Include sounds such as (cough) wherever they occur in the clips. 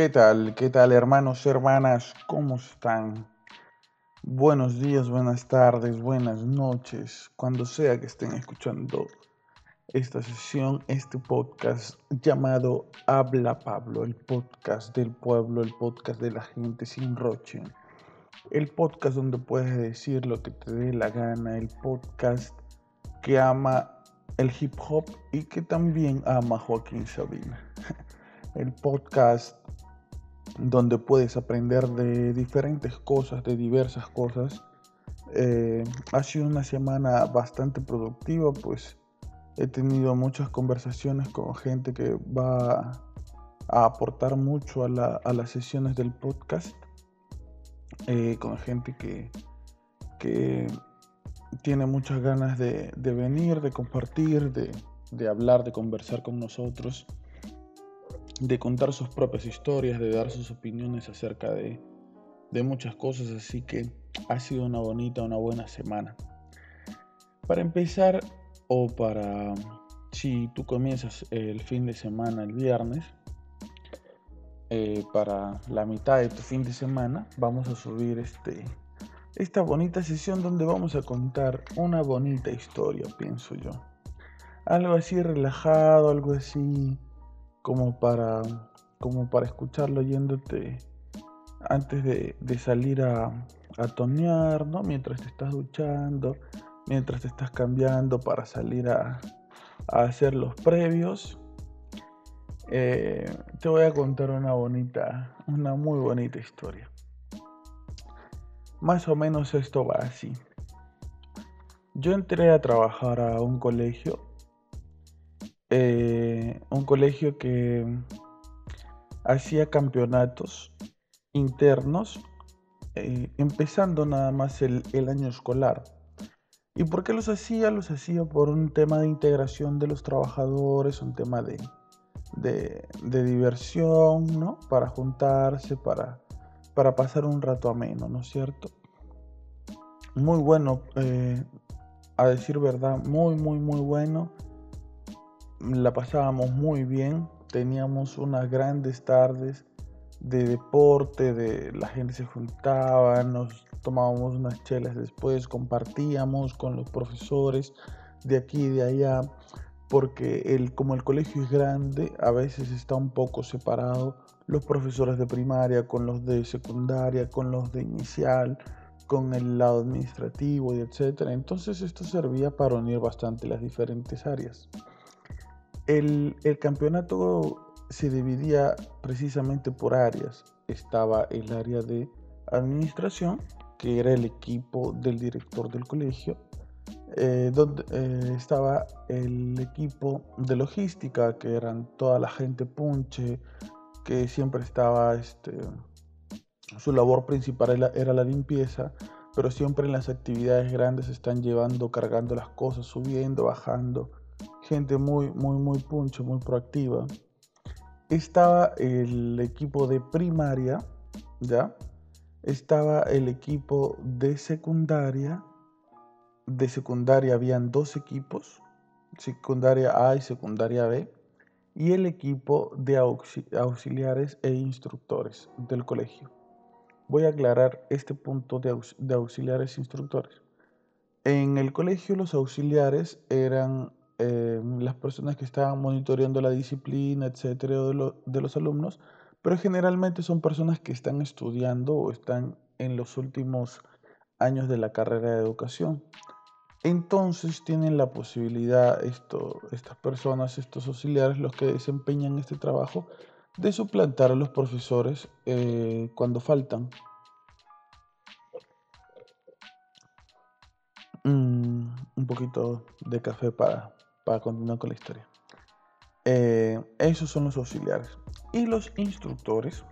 ¿Qué tal? ¿Qué tal hermanos, hermanas? ¿Cómo están? Buenos días, buenas tardes, buenas noches, cuando sea que estén escuchando esta sesión, este podcast llamado Habla Pablo, el podcast del pueblo, el podcast de la gente sin roche, el podcast donde puedes decir lo que te dé la gana, el podcast que ama el hip hop y que también ama Joaquín Sabina, (laughs) el podcast donde puedes aprender de diferentes cosas, de diversas cosas. Eh, ha sido una semana bastante productiva, pues he tenido muchas conversaciones con gente que va a aportar mucho a, las sesiones del podcast, eh, con gente que, que tiene muchas ganas de, venir, de compartir, de, de hablar, de conversar con nosotros de contar sus propias historias, de dar sus opiniones acerca de, muchas cosas, así que ha sido una bonita, una buena semana. Para empezar, o para si tú comienzas el fin de semana el viernes, eh, para la mitad de tu fin de semana, vamos a subir este, esta bonita sesión donde vamos a contar una bonita historia, pienso yo. Algo así relajado, algo así como para, como para escucharlo yéndote antes de, salir a, a tonear, ¿no? Mientras te estás duchando, mientras te estás cambiando para salir a, hacer los previos. Eh, te voy a contar una bonita, una muy bonita historia. Más o menos esto va así. Yo entré a trabajar a un colegio eh, un colegio que hacía campeonatos internos, eh, empezando nada más el, año escolar. ¿Y por qué los hacía? Los hacía por un tema de integración de los trabajadores, un tema de, de, diversión, ¿no? Para juntarse, para, para pasar un rato ameno, ¿no es cierto? Muy bueno, eh, a decir verdad, muy, muy, muy bueno la pasábamos muy bien, teníamos unas grandes tardes de deporte, de la gente se juntaba, nos tomábamos unas chelas después, compartíamos con los profesores de aquí y de allá, porque el, como el colegio es grande, a veces está un poco separado los profesores de primaria con los de secundaria, con los de inicial, con el lado administrativo y etcétera. Entonces esto servía para unir bastante las diferentes áreas. El, campeonato se dividía precisamente por áreas. Estaba el área de administración, que era el equipo del director del colegio, eh, donde eh, estaba el equipo de logística, que eran toda la gente punche, que siempre estaba, este, su labor principal era, era, la limpieza, pero siempre en las actividades grandes están llevando, cargando las cosas, subiendo, bajando, gente muy, muy, muy puncho, muy proactiva. Estaba el equipo de primaria, ¿ya? Estaba el equipo de secundaria. De secundaria habían dos equipos, secundaria A y secundaria B, y el equipo de auxiliares e instructores del colegio. Voy a aclarar este punto de, de auxiliares e instructores. En el colegio los auxiliares eran eh, las personas que estaban monitoreando la disciplina, etcétera, de, de los alumnos, pero generalmente son personas que están estudiando o están en los últimos años de la carrera de educación. Entonces tienen la posibilidad, esto, estas personas, estos auxiliares, los que desempeñan este trabajo, de suplantar a los profesores eh, cuando faltan. Mm, un poquito de café para, para continuar con la historia. Eh, esos son los auxiliares. Y los instructores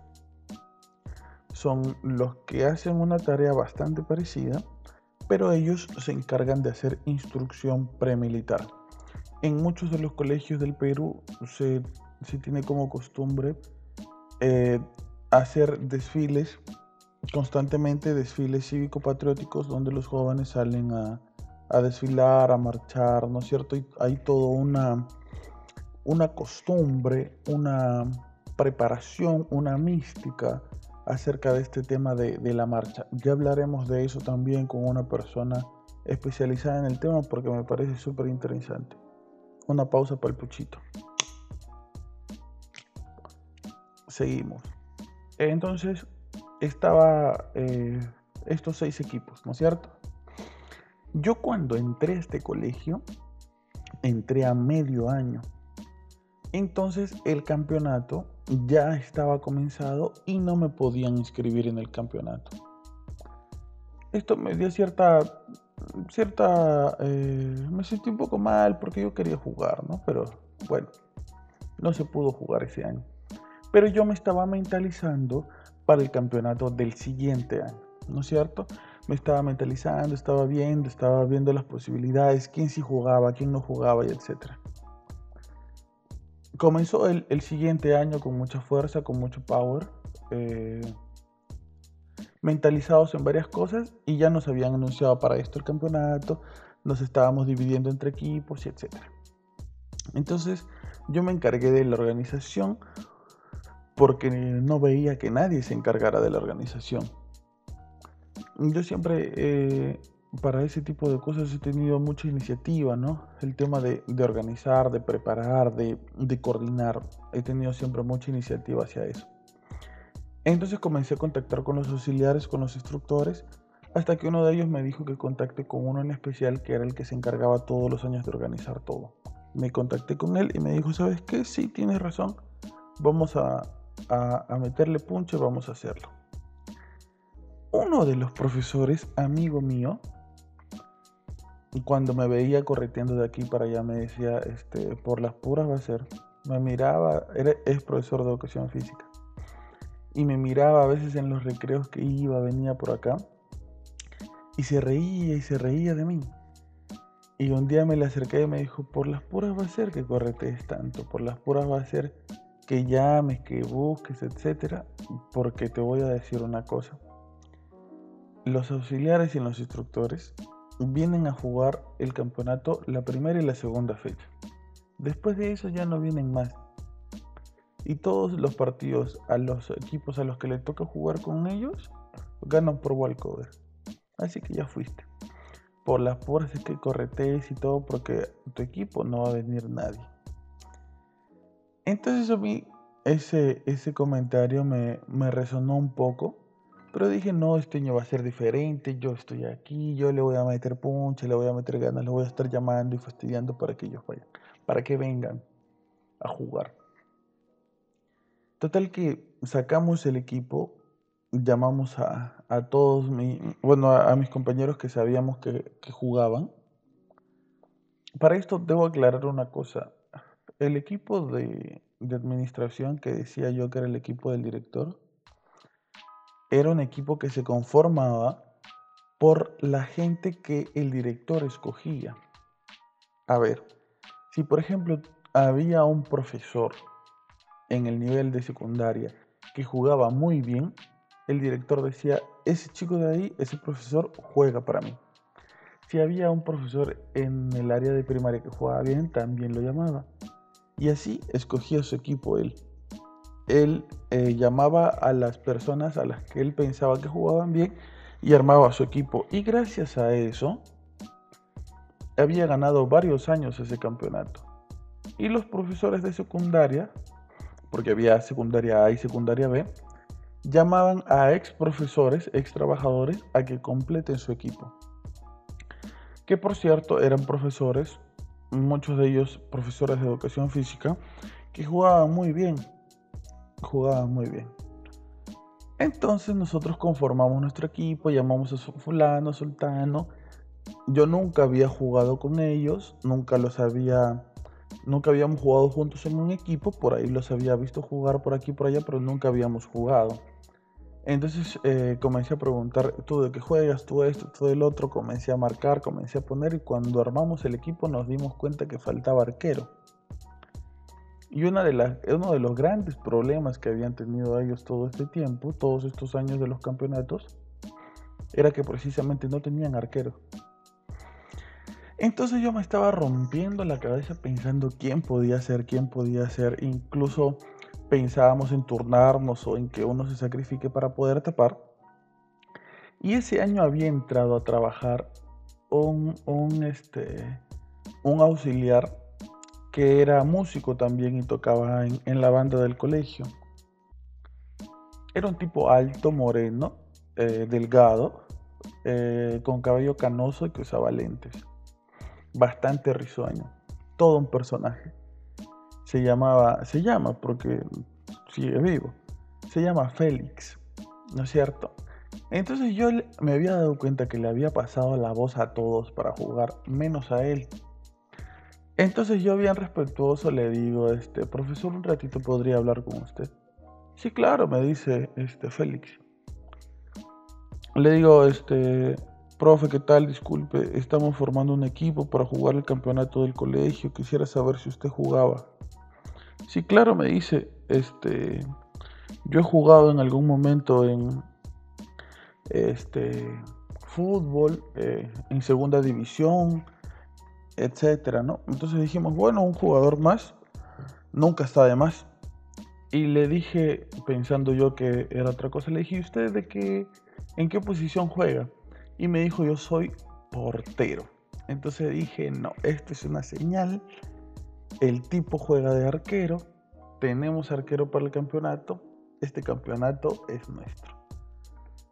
son los que hacen una tarea bastante parecida, pero ellos se encargan de hacer instrucción premilitar. En muchos de los colegios del Perú se, tiene como costumbre eh, hacer desfiles, constantemente desfiles cívico-patrióticos donde los jóvenes salen a, a desfilar, a marchar, ¿no es cierto? hay toda una, una costumbre, una, preparación, una mística acerca de este tema de, la marcha. Ya hablaremos de eso también con una persona especializada en el tema porque me parece súper interesante. Una pausa para el puchito. Seguimos. Entonces, estaba eh, estos seis equipos, ¿no es cierto? Yo cuando entré a este colegio, entré a medio año. Entonces el campeonato ya estaba comenzado y no me podían inscribir en el campeonato. Esto me dio cierta cierta... Eh, me sentí un poco mal porque yo quería jugar, ¿no? Pero bueno, no se pudo jugar ese año. Pero yo me estaba mentalizando para el campeonato del siguiente año, ¿no es cierto? Me estaba mentalizando, estaba viendo, estaba viendo las posibilidades, quién sí jugaba, quién no jugaba y etcétera. Comenzó el, el, siguiente año con mucha fuerza, con mucho power. Eh, mentalizados en varias cosas y ya nos habían anunciado para esto el campeonato, nos estábamos dividiendo entre equipos y etc. Entonces yo me encargué de la organización porque no veía que nadie se encargara de la organización. Yo siempre eh, para ese tipo de cosas he tenido mucha iniciativa, ¿no? El tema de, organizar, de preparar, de, coordinar. He tenido siempre mucha iniciativa hacia eso. Entonces comencé a contactar con los auxiliares, con los instructores, hasta que uno de ellos me dijo que contacte con uno en especial que era el que se encargaba todos los años de organizar todo. Me contacté con él y me dijo, ¿sabes qué? Sí, tienes razón. Vamos a, a, meterle punche, vamos a hacerlo. Uno de los profesores, amigo mío, cuando me veía correteando de aquí para allá, me decía, este, por las puras va a ser. Me miraba, era, es profesor de educación física y me miraba a veces en los recreos que iba, venía por acá y se reía y se reía de mí. Y un día me le acerqué y me dijo, por las puras va a ser que corretees tanto, por las puras va a ser que llames, que busques, etcétera, porque te voy a decir una cosa. Los auxiliares y los instructores vienen a jugar el campeonato la primera y la segunda fecha. Después de eso ya no vienen más y todos los partidos a los equipos a los que le toca jugar con ellos ganan por walkover. Así que ya fuiste. Por las fuerzas que corretees y todo, porque tu equipo no va a venir nadie. Entonces a mí ese, ese comentario me, me resonó un poco. Pero dije, no, este año va a ser diferente, yo estoy aquí, yo le voy a meter punche, le voy a meter ganas, le voy a estar llamando y fastidiando para que ellos vayan, para que vengan a jugar. Total que sacamos el equipo, llamamos a, todos, mi, bueno, a, mis compañeros que sabíamos que, jugaban. Para esto debo aclarar una cosa. El equipo de, de administración que decía yo que era el equipo del director, era un equipo que se conformaba por la gente que el director escogía. A ver, si por ejemplo había un profesor en el nivel de secundaria que jugaba muy bien, el director decía, ese chico de ahí, ese profesor juega para mí. Si había un profesor en el área de primaria que jugaba bien, también lo llamaba. Y así escogía su equipo él. Él eh, llamaba a las personas a las que él pensaba que jugaban bien y armaba su equipo. Y gracias a eso, había ganado varios años ese campeonato. Y los profesores de secundaria porque había secundaria A y secundaria B, llamaban a ex profesores, ex trabajadores, a que completen su equipo. Que por cierto eran profesores, muchos de ellos profesores de educación física, que jugaban muy bien. Jugaban muy bien. Entonces nosotros conformamos nuestro equipo, llamamos a fulano, sultano. Yo nunca había jugado con ellos, nunca los había Nunca habíamos jugado juntos en un equipo, por ahí los había visto jugar por aquí por allá, pero nunca habíamos jugado. Entonces eh, comencé a preguntar, ¿tú de qué juegas? ¿Tú esto? ¿Tú del otro? Comencé a marcar, comencé a poner y cuando armamos el equipo nos dimos cuenta que faltaba arquero. Y una de las, uno de los grandes problemas que habían tenido ellos todo este tiempo, todos estos años de los campeonatos, era que precisamente no tenían arquero. Entonces yo me estaba rompiendo la cabeza pensando quién podía ser, quién podía ser. Incluso pensábamos en turnarnos o en que uno se sacrifique para poder tapar. Y ese año había entrado a trabajar un, un, este, un auxiliar que era músico también y tocaba en, la banda del colegio. Era un tipo alto, moreno, eh, delgado, eh, con cabello canoso y que usaba lentes. Bastante risueño. Todo un personaje. Se llamaba, se llama porque sigue vivo. Se llama Félix, ¿no es cierto? Entonces yo me había dado cuenta que le había pasado la voz a todos para jugar, menos a él. Entonces yo bien respetuoso le digo, este, profesor, un ratito podría hablar con usted. Sí, claro, me dice este Félix. Le digo, este, profe, ¿qué tal? Disculpe, estamos formando un equipo para jugar el campeonato del colegio. Quisiera saber si usted jugaba. Sí, claro, me dice, este, yo he jugado en algún momento en, este, fútbol, eh, en segunda división etcétera, ¿no? Entonces dijimos, bueno, un jugador más nunca está de más. Y le dije, pensando yo que era otra cosa, le dije, ¿usted de qué, en qué posición juega? Y me dijo, yo soy portero. Entonces dije, no, esto es una señal. El tipo juega de arquero. Tenemos arquero para el campeonato. Este campeonato es nuestro.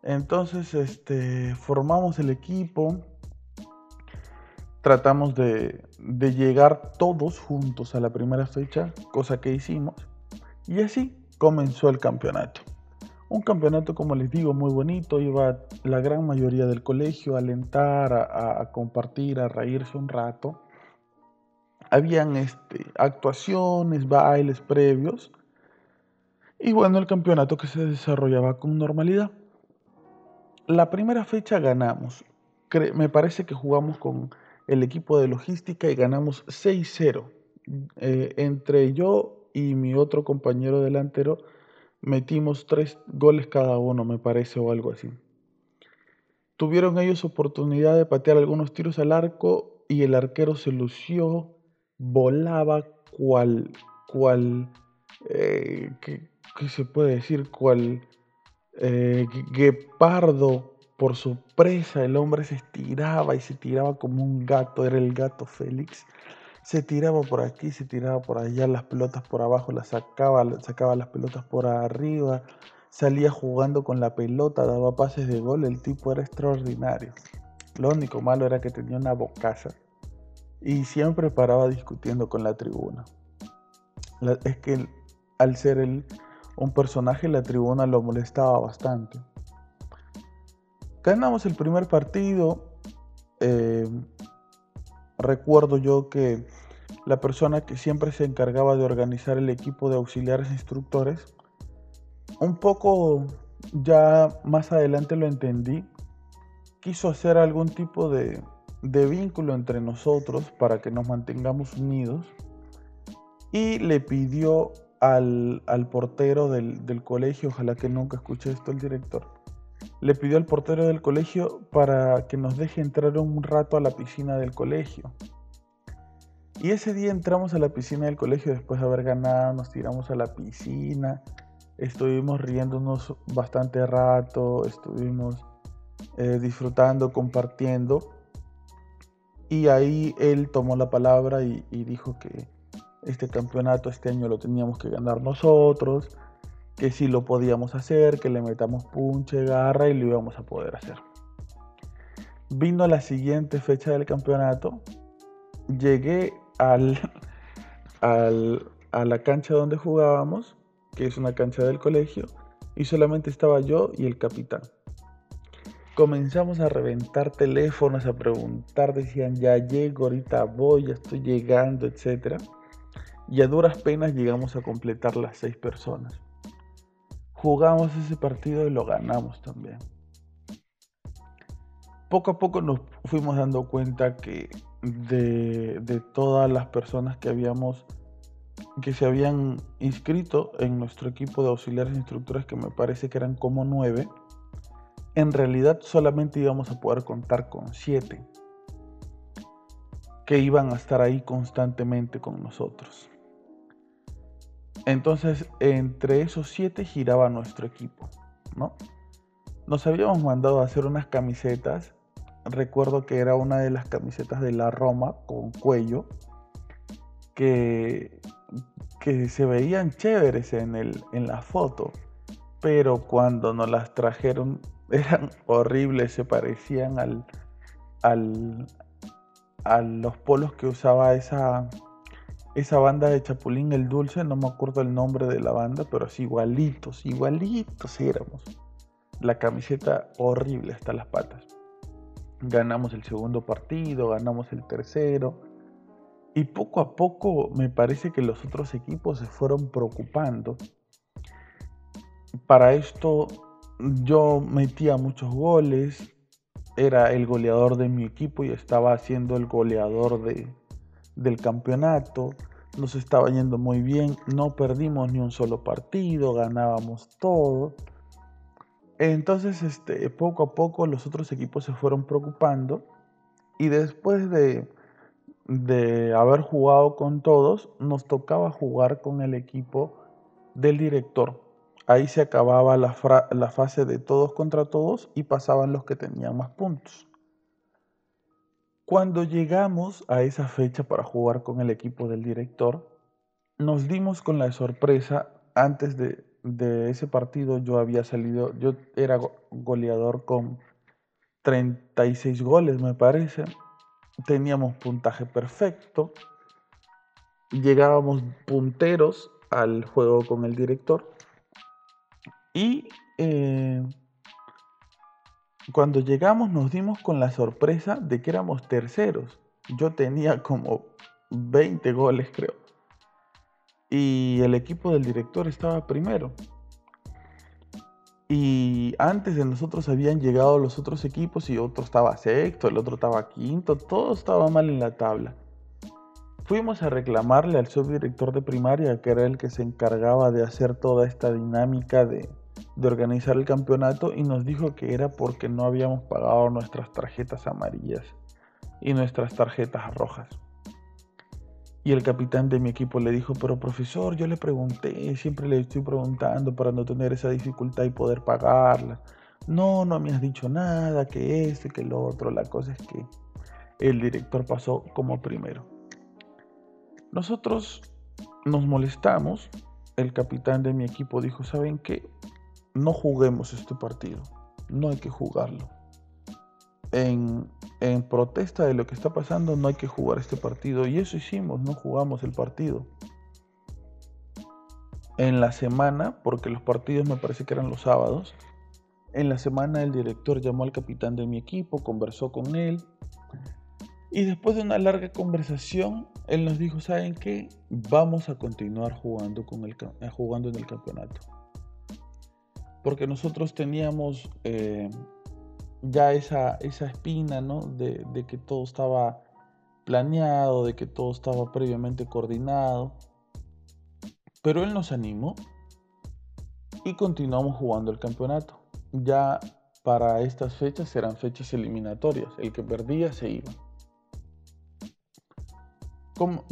Entonces, este, formamos el equipo tratamos de, llegar todos juntos a la primera fecha, cosa que hicimos, y así comenzó el campeonato. Un campeonato, como les digo, muy bonito, iba la gran mayoría del colegio a alentar, a, compartir, a reírse un rato. Habían este, actuaciones, bailes previos, y bueno, el campeonato que se desarrollaba con normalidad. La primera fecha ganamos. me parece que jugamos con el equipo de logística y ganamos 6-0. Eh, entre yo y mi otro compañero delantero metimos tres goles cada uno, me parece, o algo así. Tuvieron ellos oportunidad de patear algunos tiros al arco y el arquero se lució, volaba cual, cual, eh, ¿qué, se puede decir? Cual eh, guepardo por su presa, el hombre se estiraba y se tiraba como un gato, era el gato Félix. Se tiraba por aquí, se tiraba por allá, las pelotas por abajo, las sacaba, sacaba las pelotas por arriba, salía jugando con la pelota, daba pases de gol, el tipo era extraordinario. Lo único malo era que tenía una bocaza y siempre paraba discutiendo con la tribuna. es que al ser un personaje, la tribuna lo molestaba bastante. Ganamos el primer partido. Eh, recuerdo yo que la persona que siempre se encargaba de organizar el equipo de auxiliares instructores, un poco ya más adelante lo entendí, quiso hacer algún tipo de, vínculo entre nosotros para que nos mantengamos unidos y le pidió al, portero del, del, colegio, ojalá que nunca escuche esto el director, le pidió al portero del colegio para que nos deje entrar un rato a la piscina del colegio. Y ese día entramos a la piscina del colegio después de haber ganado, nos tiramos a la piscina, estuvimos riéndonos bastante rato, estuvimos eh, disfrutando, compartiendo. Y ahí él tomó la palabra y dijo que este campeonato este año lo teníamos que ganar nosotros que sí lo podíamos hacer, que le metamos punche, garra y lo íbamos a poder hacer. Vino la siguiente fecha del campeonato, llegué (laughs) al, a la cancha donde jugábamos, que es una cancha del colegio, y solamente estaba yo y el capitán. Comenzamos a reventar teléfonos, a preguntar, decían, ya llego, ahorita voy, ya estoy llegando, etc. Y a duras penas llegamos a completar las seis personas jugamos ese partido y lo ganamos también. Poco a poco nos fuimos dando cuenta que de, todas las personas que habíamos que se habían inscrito en nuestro equipo de auxiliares e instructores, que me parece que eran como nueve, en realidad solamente íbamos a poder contar con siete que iban a estar ahí constantemente con nosotros. Entonces, entre esos siete giraba nuestro equipo, ¿no? Nos habíamos mandado a hacer unas camisetas. Recuerdo que era una de las camisetas de la Roma con cuello que, que se veían chéveres en, el, en la foto, pero cuando nos las trajeron (laughs) eran horribles, se parecían al, al, a los polos que usaba esa, esa banda de Chapulín el Dulce, no me acuerdo el nombre de la banda, pero así igualitos, igualitos éramos. La camiseta horrible hasta las patas. Ganamos el segundo partido, ganamos el tercero. Y poco a poco me parece que los otros equipos se fueron preocupando. Para esto yo metía muchos goles, era el goleador de mi equipo y estaba siendo el goleador de, del campeonato. Nos estaba yendo muy bien, no perdimos ni un solo partido, ganábamos todo. Entonces, este, poco a poco los otros equipos se fueron preocupando y después de, de haber jugado con todos, nos tocaba jugar con el equipo del director. Ahí se acababa la, fase de todos contra todos y pasaban los que tenían más puntos. Cuando llegamos a esa fecha para jugar con el equipo del director, nos dimos con la sorpresa, antes de, ese partido yo había salido, yo era goleador con 36 goles me parece, teníamos puntaje perfecto, llegábamos punteros al juego con el director. Y eh, cuando llegamos nos dimos con la sorpresa de que éramos terceros. Yo tenía como 20 goles, creo. Y el equipo del director estaba primero. Y antes de nosotros habían llegado los otros equipos y otro estaba sexto, el otro estaba quinto, todo estaba mal en la tabla. Fuimos a reclamarle al subdirector de primaria, que era el que se encargaba de hacer toda esta dinámica de, de organizar el campeonato y nos dijo que era porque no habíamos pagado nuestras tarjetas amarillas y nuestras tarjetas rojas. Y el capitán de mi equipo le dijo, pero profesor, yo le pregunté, siempre le estoy preguntando para no tener esa dificultad y poder pagarla. No, no me has dicho nada, que este, que lo otro. La cosa es que el director pasó como primero. Nosotros nos molestamos. El capitán de mi equipo dijo, ¿saben qué? No juguemos este partido, no hay que jugarlo. En, protesta de lo que está pasando, no hay que jugar este partido. Y eso hicimos, no jugamos el partido. En la semana, porque los partidos me parece que eran los sábados, en la semana el director llamó al capitán de mi equipo, conversó con él. Y después de una larga conversación, él nos dijo, ¿saben qué? Vamos a continuar jugando, con el, jugando en el campeonato porque nosotros teníamos eh, ya esa, esa espina, ¿no? De, que todo estaba planeado, de que todo estaba previamente coordinado. Pero él nos animó y continuamos jugando el campeonato. Ya para estas fechas eran fechas eliminatorias. El que perdía se iba.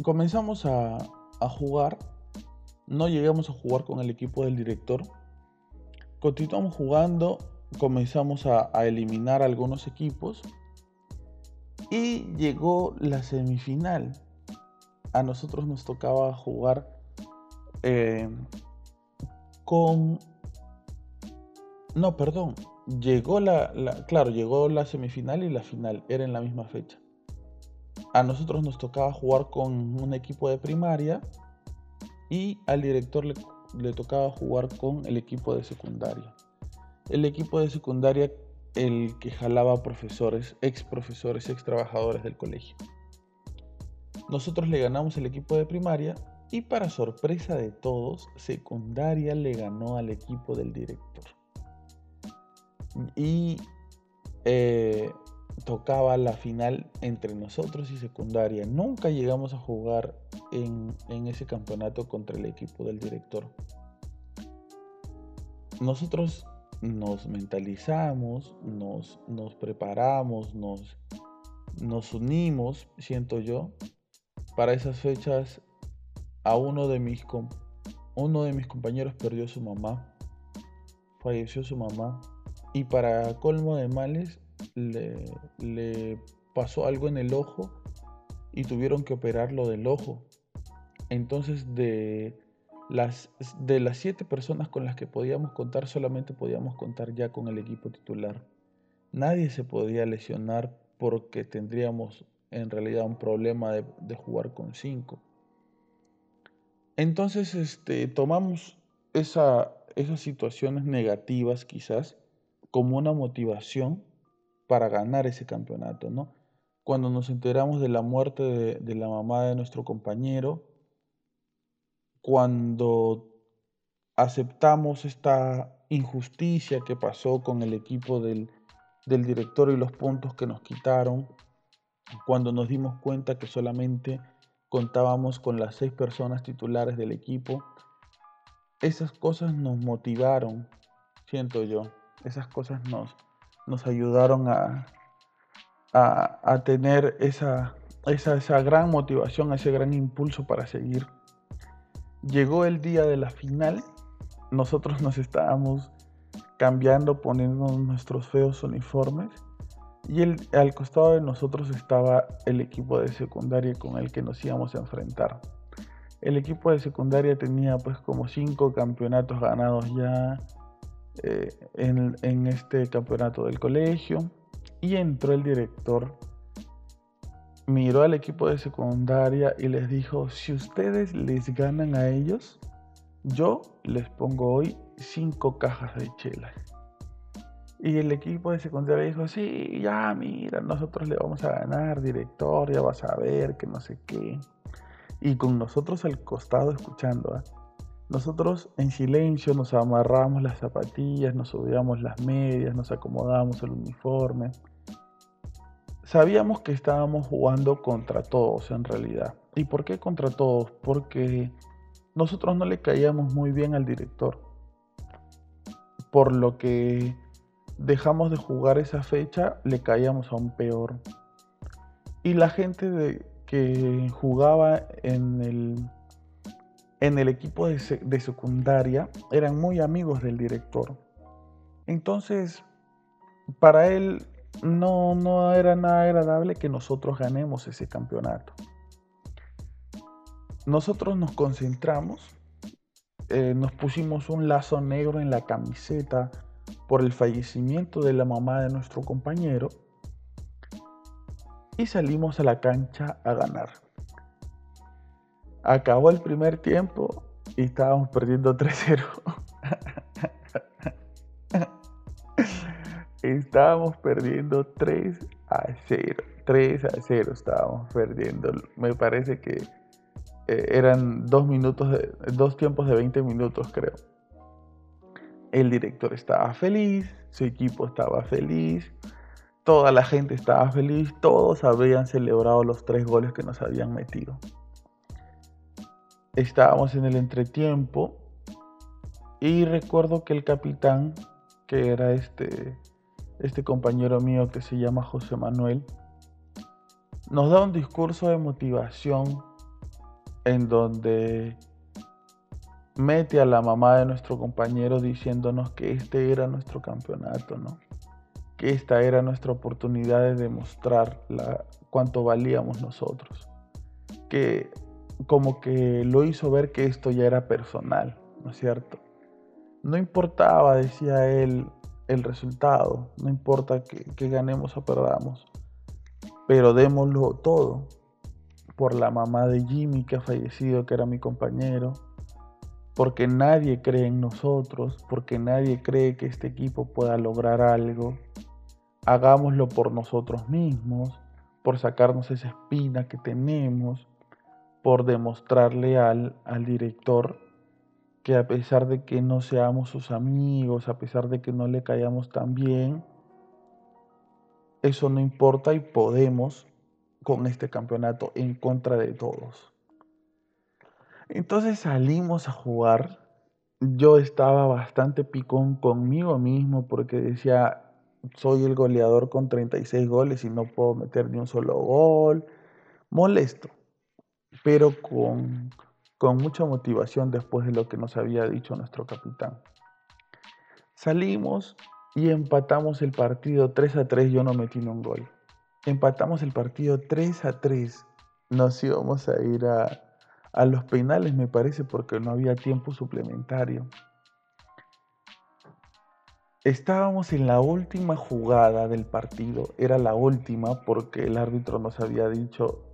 comenzamos a jugar. No llegamos a jugar con el equipo del director continuamos jugando, comenzamos a, eliminar algunos equipos y llegó la semifinal. A nosotros nos tocaba jugar eh, con... No, perdón. Llegó la, Claro, llegó la semifinal y la final. Era en la misma fecha. A nosotros nos tocaba jugar con un equipo de primaria y al director le le tocaba jugar con el equipo de secundaria. El equipo de secundaria, el que jalaba profesores, ex profesores, ex trabajadores del colegio. Nosotros le ganamos el equipo de primaria y para sorpresa de todos, secundaria le ganó al equipo del director. Y eh, tocaba la final entre nosotros y secundaria. Nunca llegamos a jugar en, ese campeonato contra el equipo del director. Nosotros nos mentalizamos, nos, nos preparamos, nos, nos unimos, siento yo, para esas fechas a uno de mis uno de mis compañeros perdió su mamá, falleció su mamá, y para colmo de males le, pasó algo en el ojo y tuvieron que operarlo del ojo. Entonces de las, de las siete personas con las que podíamos contar, solamente podíamos contar ya con el equipo titular. Nadie se podía lesionar porque tendríamos en realidad un problema de, de jugar con cinco. Entonces, este, tomamos esa, esas situaciones negativas quizás como una motivación para ganar ese campeonato, ¿no? Cuando nos enteramos de la muerte de, la mamá de nuestro compañero, cuando aceptamos esta injusticia que pasó con el equipo del, del director y los puntos que nos quitaron, cuando nos dimos cuenta que solamente contábamos con las seis personas titulares del equipo. Esas cosas nos motivaron, siento yo. Esas cosas nos, nos ayudaron a, a, tener esa, esa, esa gran motivación, ese gran impulso para seguir. Llegó el día de la final. Nosotros nos estábamos cambiando, poniendo nuestros feos uniformes y al costado de nosotros estaba el equipo de secundaria con el que nos íbamos a enfrentar. El equipo de secundaria tenía pues como cinco campeonatos ganados ya eh, en, este campeonato del colegio. Y entró el director, miró al equipo de secundaria y les dijo, si ustedes les ganan a ellos, yo les pongo hoy cinco cajas de chelas. Y el equipo de secundaria dijo, sí, ya mira, nosotros le vamos a ganar, director, ya vas a ver, que no sé qué. Y con nosotros al costado escuchando, ¿ah? Nosotros en silencio nos amarramos las zapatillas, nos subíamos las medias, nos acomodamos el uniforme. Sabíamos que estábamos jugando contra todos en realidad. ¿Y por qué contra todos? Porque nosotros no le caíamos muy bien al director. Por lo que dejamos de jugar esa fecha, le caíamos aún peor. Y la gente que jugaba en el, en el equipo de, secundaria eran muy amigos del director. Entonces, para él no, no era nada agradable que nosotros ganemos ese campeonato. Nosotros nos concentramos, eh, nos pusimos un lazo negro en la camiseta por el fallecimiento de la mamá de nuestro compañero y salimos a la cancha a ganar. Acabó el primer tiempo y estábamos perdiendo 3-0. estábamos perdiendo 3 a 0. 3 a 0 estábamos perdiendo. Me parece que eh, eran dos minutos de, dos tiempos de 20 minutos, creo. El director estaba feliz, su equipo estaba feliz, toda la gente estaba feliz, todos habían celebrado los tres goles que nos habían metido. Estábamos en el entretiempo y recuerdo que el capitán, que era este, este compañero mío que se llama José Manuel, nos da un discurso de motivación en donde mete a la mamá de nuestro compañero diciéndonos que este era nuestro campeonato, ¿no? Que esta era nuestra oportunidad de demostrar la, cuánto valíamos nosotros. Que como que lo hizo ver que esto ya era personal, ¿no es cierto? No importaba, decía él, el resultado, no importa que, ganemos o perdamos, pero démoslo todo por la mamá de Jimmy que ha fallecido, que era mi compañero, porque nadie cree en nosotros, porque nadie cree que este equipo pueda lograr algo. Hagámoslo por nosotros mismos, por sacarnos esa espina que tenemos, por demostrarle al, al director que a pesar de que no seamos sus amigos, a pesar de que no le caigamos tan bien, eso no importa y podemos con este campeonato en contra de todos. Entonces salimos a jugar. Yo estaba bastante picón conmigo mismo porque decía, soy el goleador con 36 goles y no puedo meter ni un solo gol. Molesto. Pero con, con mucha motivación después de lo que nos había dicho nuestro capitán. Salimos y empatamos el partido 3 a 3, yo no metí un gol. Empatamos el partido 3 a 3. Nos íbamos a ir a, a los penales, me parece, porque no había tiempo suplementario. Estábamos en la última jugada del partido, era la última porque el árbitro nos había dicho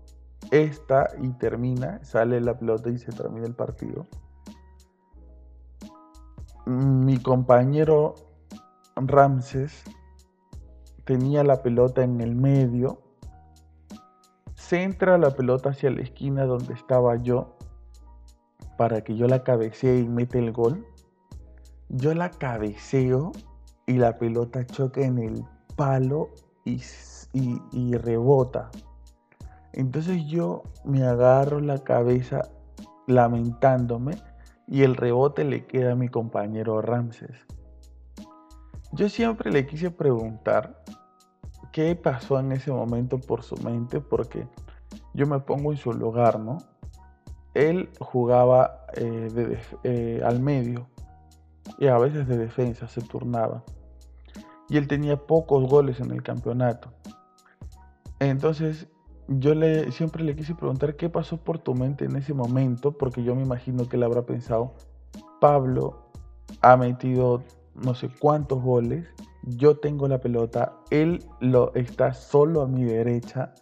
esta y termina, sale la pelota y se termina el partido. Mi compañero Ramses tenía la pelota en el medio, centra la pelota hacia la esquina donde estaba yo para que yo la cabecee y mete el gol. Yo la cabeceo y la pelota choca en el palo y, y rebota. Entonces yo me agarro la cabeza lamentándome y el rebote le queda a mi compañero Ramses. Yo siempre le quise preguntar qué pasó en ese momento por su mente porque yo me pongo en su lugar, ¿no? Él jugaba eh, eh, al medio y a veces de defensa se turnaba. Y él tenía pocos goles en el campeonato. Entonces yo le, siempre le quise preguntar qué pasó por tu mente en ese momento, porque yo me imagino que él habrá pensado, Pablo ha metido no sé cuántos goles, yo tengo la pelota, él lo está solo a mi derecha,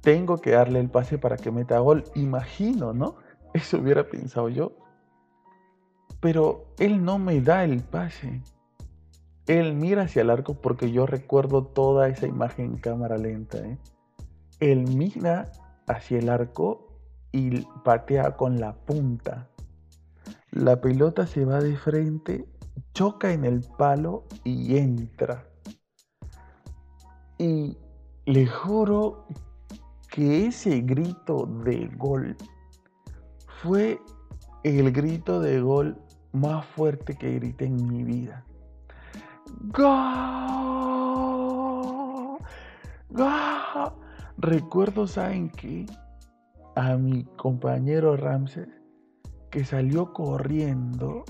tengo que darle el pase para que meta gol, imagino, ¿no? (laughs) Eso hubiera pensado yo. Pero él no me da el pase. Él mira hacia el arco porque yo recuerdo toda esa imagen en cámara lenta. ¿eh? Él mira hacia el arco y patea con la punta. La pelota se va de frente, choca en el palo y entra. Y le juro que ese grito de gol fue el grito de gol más fuerte que grité en mi vida. ¡Gol! ¡Gol! Recuerdo, ¿saben? A mi compañero Ramses, que salió corriendo,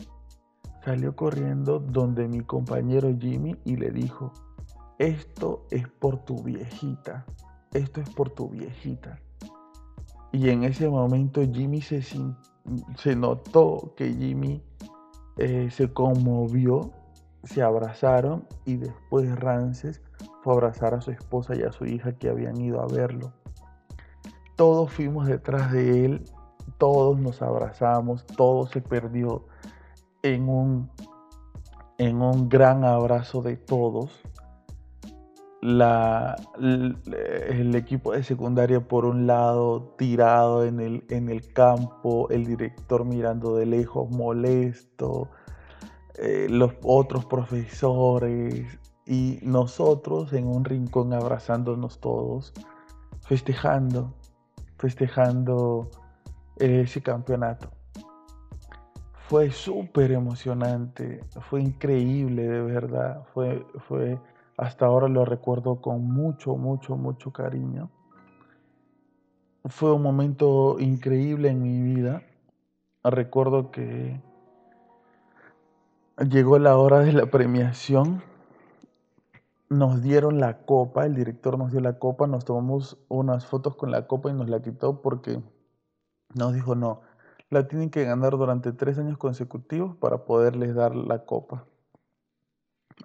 salió corriendo donde mi compañero Jimmy y le dijo, esto es por tu viejita, esto es por tu viejita. Y en ese momento Jimmy se, se notó que Jimmy eh, se conmovió, se abrazaron y después Ramses fue a abrazar a su esposa y a su hija que habían ido a verlo. Todos fuimos detrás de él, todos nos abrazamos, todo se perdió en un, en un gran abrazo de todos. La, el, equipo de secundaria por un lado tirado en el, en el campo, el director mirando de lejos molesto, eh, los otros profesores, y nosotros en un rincón abrazándonos todos, festejando, festejando ese campeonato. Fue súper emocionante, fue increíble de verdad, fue, fue, hasta ahora lo recuerdo con mucho, mucho, mucho cariño. Fue un momento increíble en mi vida. Recuerdo que llegó la hora de la premiación nos dieron la copa, el director nos dio la copa, nos tomamos unas fotos con la copa y nos la quitó porque nos dijo no, la tienen que ganar durante tres años consecutivos para poderles dar la copa.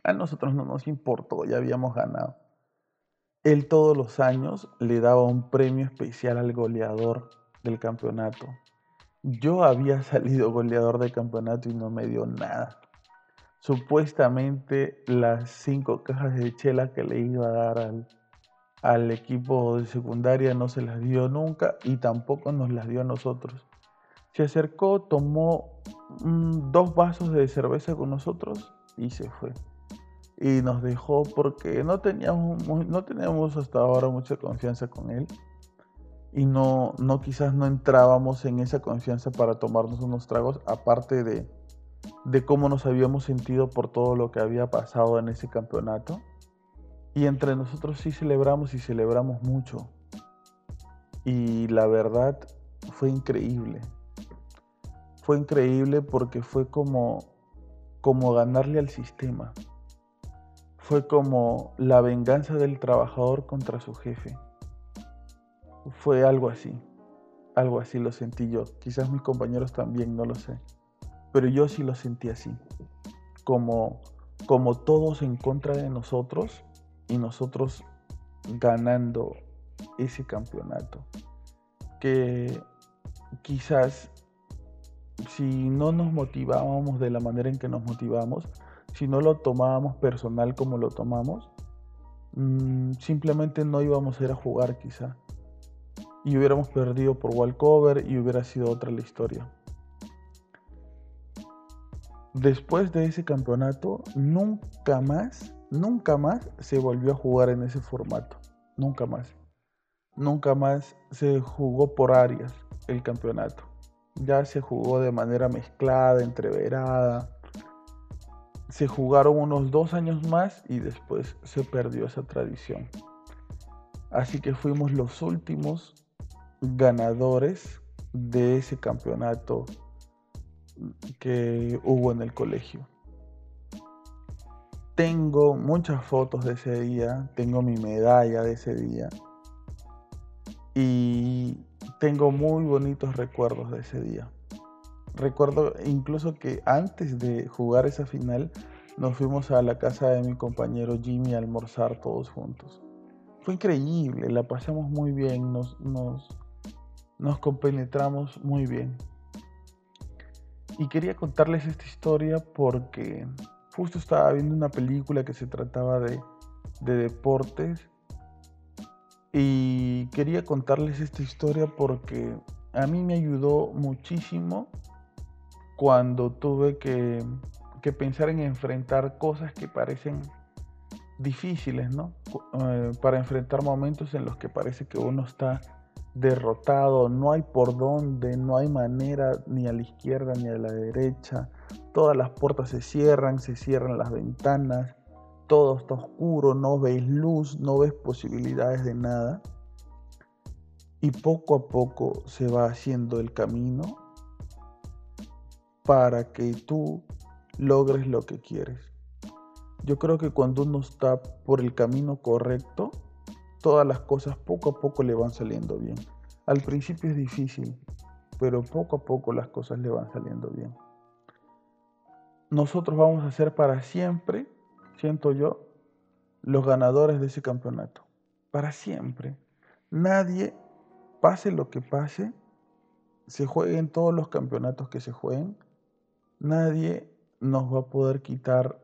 A nosotros no nos importó, ya habíamos ganado. Él todos los años le daba un premio especial al goleador del campeonato. Yo había (laughs) salido goleador del campeonato y no me dio nada. Supuestamente las cinco cajas de chela que le iba a dar al, equipo de secundaria no se las dio nunca y tampoco nos las dio a nosotros. Se acercó, tomó mm, dos vasos de cerveza con nosotros y se fue. Y nos dejó porque no teníamos, no teníamos hasta ahora mucha confianza con él. Y no, no quizás no entrábamos en esa confianza para tomarnos unos tragos, aparte de, de cómo nos habíamos sentido por todo lo que había pasado en ese campeonato. Y entre nosotros sí celebramos y celebramos mucho. Y la verdad fue increíble. fue increíble porque fue como, como ganarle al sistema. Fue como la venganza del trabajador contra su jefe. Fue algo así. Algo así lo sentí yo. Quizás mis compañeros también, no lo sé. Pero yo sí lo sentí así. Como, como todos en contra de nosotros y nosotros ganando ese campeonato. Que quizás si no nos motivábamos de la manera en que nos motivamos, si no lo tomábamos personal como lo tomamos, mm, simplemente no íbamos a ir a jugar quizá. Y hubiéramos perdido por walkover y hubiera sido otra la historia. Después de ese campeonato, nunca más, nunca más se volvió a jugar en ese formato. Nunca más. Nunca más se jugó por áreas el campeonato. Ya se jugó de manera mezclada, entreverada. Se jugaron unos dos años más y después se perdió esa tradición. Así que fuimos los últimos ganadores de ese campeonato que hubo en el colegio. Tengo muchas fotos de ese día, tengo mi medalla de ese día y tengo muy bonitos recuerdos de ese día. Recuerdo incluso que antes de jugar esa final nos fuimos a la casa de mi compañero Jimmy a almorzar todos juntos. Fue increíble, la pasamos muy bien, nos, nos, nos compenetramos muy bien. Y quería contarles esta historia porque justo estaba viendo una película que se trataba de, de deportes y quería contarles esta historia porque a mí me ayudó muchísimo cuando tuve que, pensar en enfrentar cosas que parecen difíciles, ¿no? Eh, para enfrentar momentos en los que parece que uno está derrotado, no hay por dónde, no hay manera ni a la izquierda ni a la derecha, todas las puertas se cierran, se cierran las ventanas, todo está oscuro, no ves luz, no ves posibilidades de nada. Y poco a poco se va haciendo el camino para que tú logres lo que quieres. Yo creo que cuando uno está por el camino correcto, todas las cosas poco a poco le van saliendo bien. Al principio es difícil, pero poco a poco las cosas le van saliendo bien. Nosotros vamos a ser para siempre siento yo, los ganadores de ese campeonato. Para siempre. Nadie, pase lo que pase, se jueguen todos los campeonatos que se jueguen, nadie nos va a poder quitar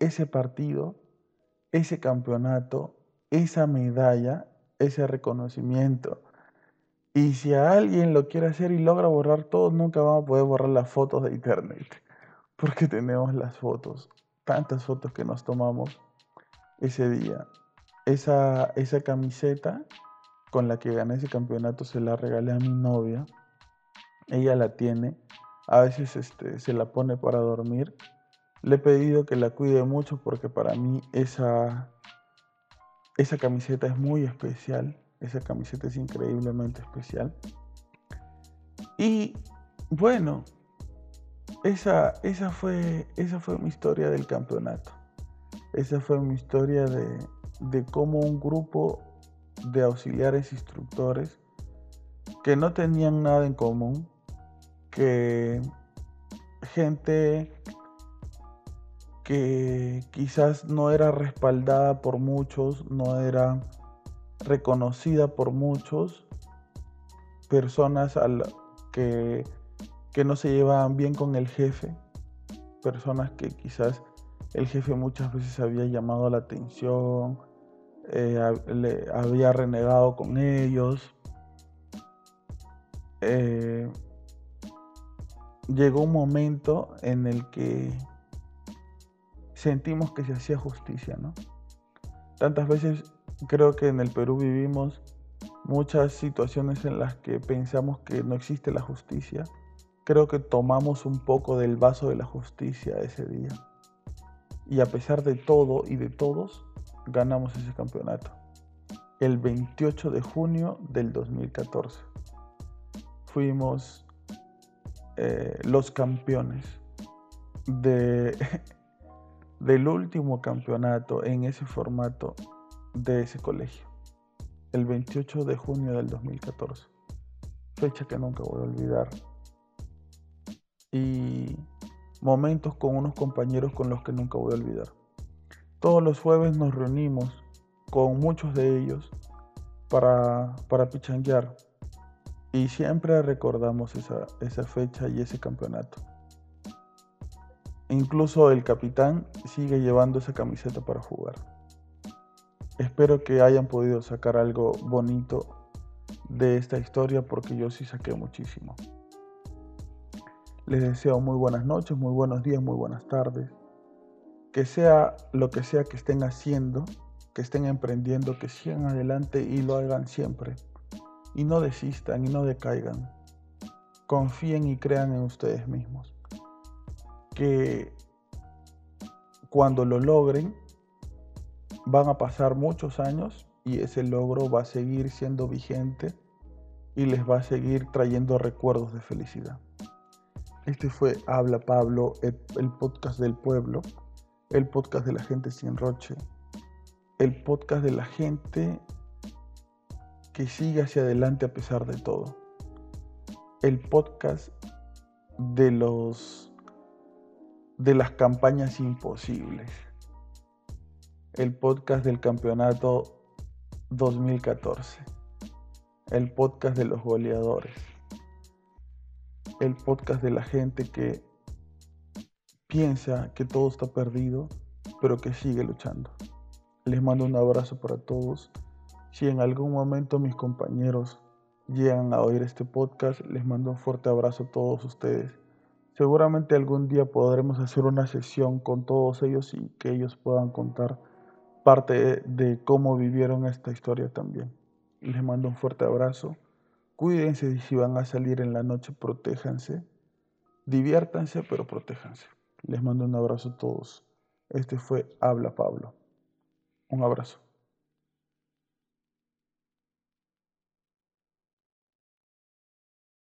ese partido, ese campeonato, esa medalla, ese reconocimiento. Y si a alguien lo quiere hacer y logra borrar todo, nunca vamos a poder borrar las fotos de internet, (laughs) porque tenemos las fotos tantas fotos que nos tomamos ese día. Esa, esa camiseta con la que gané ese campeonato se la regalé a mi novia. Ella la tiene. A veces este, se la pone para dormir. Le he pedido que la cuide mucho porque para mí esa, esa camiseta es muy especial. Esa camiseta es increíblemente especial. Y bueno, esa, esa, fue, esa fue mi historia del campeonato. Esa fue mi historia de, de cómo un grupo de auxiliares instructores que no tenían nada en común, que gente que quizás no era respaldada por muchos, no era reconocida por muchos, personas que que no se llevaban bien con el jefe, personas que quizás el jefe muchas veces había llamado la atención, eh, le había renegado con ellos. Eh, llegó un momento en el que sentimos que se hacía justicia, ¿no? Tantas veces creo que en el Perú vivimos muchas situaciones en las que pensamos que no existe la justicia creo que tomamos un poco del vaso de la justicia ese día. Y a pesar de todo y de todos, ganamos ese campeonato. El 28 de junio del 2014. Fuimos eh, los campeones de, del último campeonato en ese formato de ese colegio, el 28 de junio del 2014, fecha que nunca voy a olvidar. Y momentos con unos compañeros con los que nunca voy a olvidar. Todos los jueves nos reunimos con muchos de ellos para, para pichanguear y siempre recordamos esa, esa fecha y ese campeonato. Incluso el capitán sigue llevando esa camiseta para jugar. Espero que hayan podido sacar algo bonito de esta historia porque yo sí saqué muchísimo. Les deseo muy buenas noches, muy buenos días, muy buenas tardes. Que sea lo que sea que estén haciendo, que estén emprendiendo, que sigan adelante y lo hagan siempre. Y no desistan y no decaigan. Confíen y crean en ustedes mismos que cuando lo logren van a pasar muchos años y ese logro va a seguir siendo vigente y les va a seguir trayendo recuerdos de felicidad. Este fue Habla Pablo, el, podcast del pueblo, el podcast de la gente sin roche, el podcast de la gente que sigue hacia adelante a pesar de todo, el podcast de los de las campañas imposibles. El podcast del campeonato 2014. El podcast de los goleadores. El podcast de la gente que piensa que todo está perdido, pero que sigue luchando. Les mando un abrazo para todos. Si en algún momento mis compañeros llegan a oír este podcast, les mando un fuerte abrazo a todos ustedes Seguramente algún día podremos hacer una sesión con todos ellos y que ellos puedan contar parte de cómo vivieron esta historia también. Les mando un fuerte abrazo. Cuídense y si van a salir en la noche, protéjanse. Diviértanse, pero protéjanse. Les mando un abrazo a todos. Este fue Habla Pablo. Un abrazo.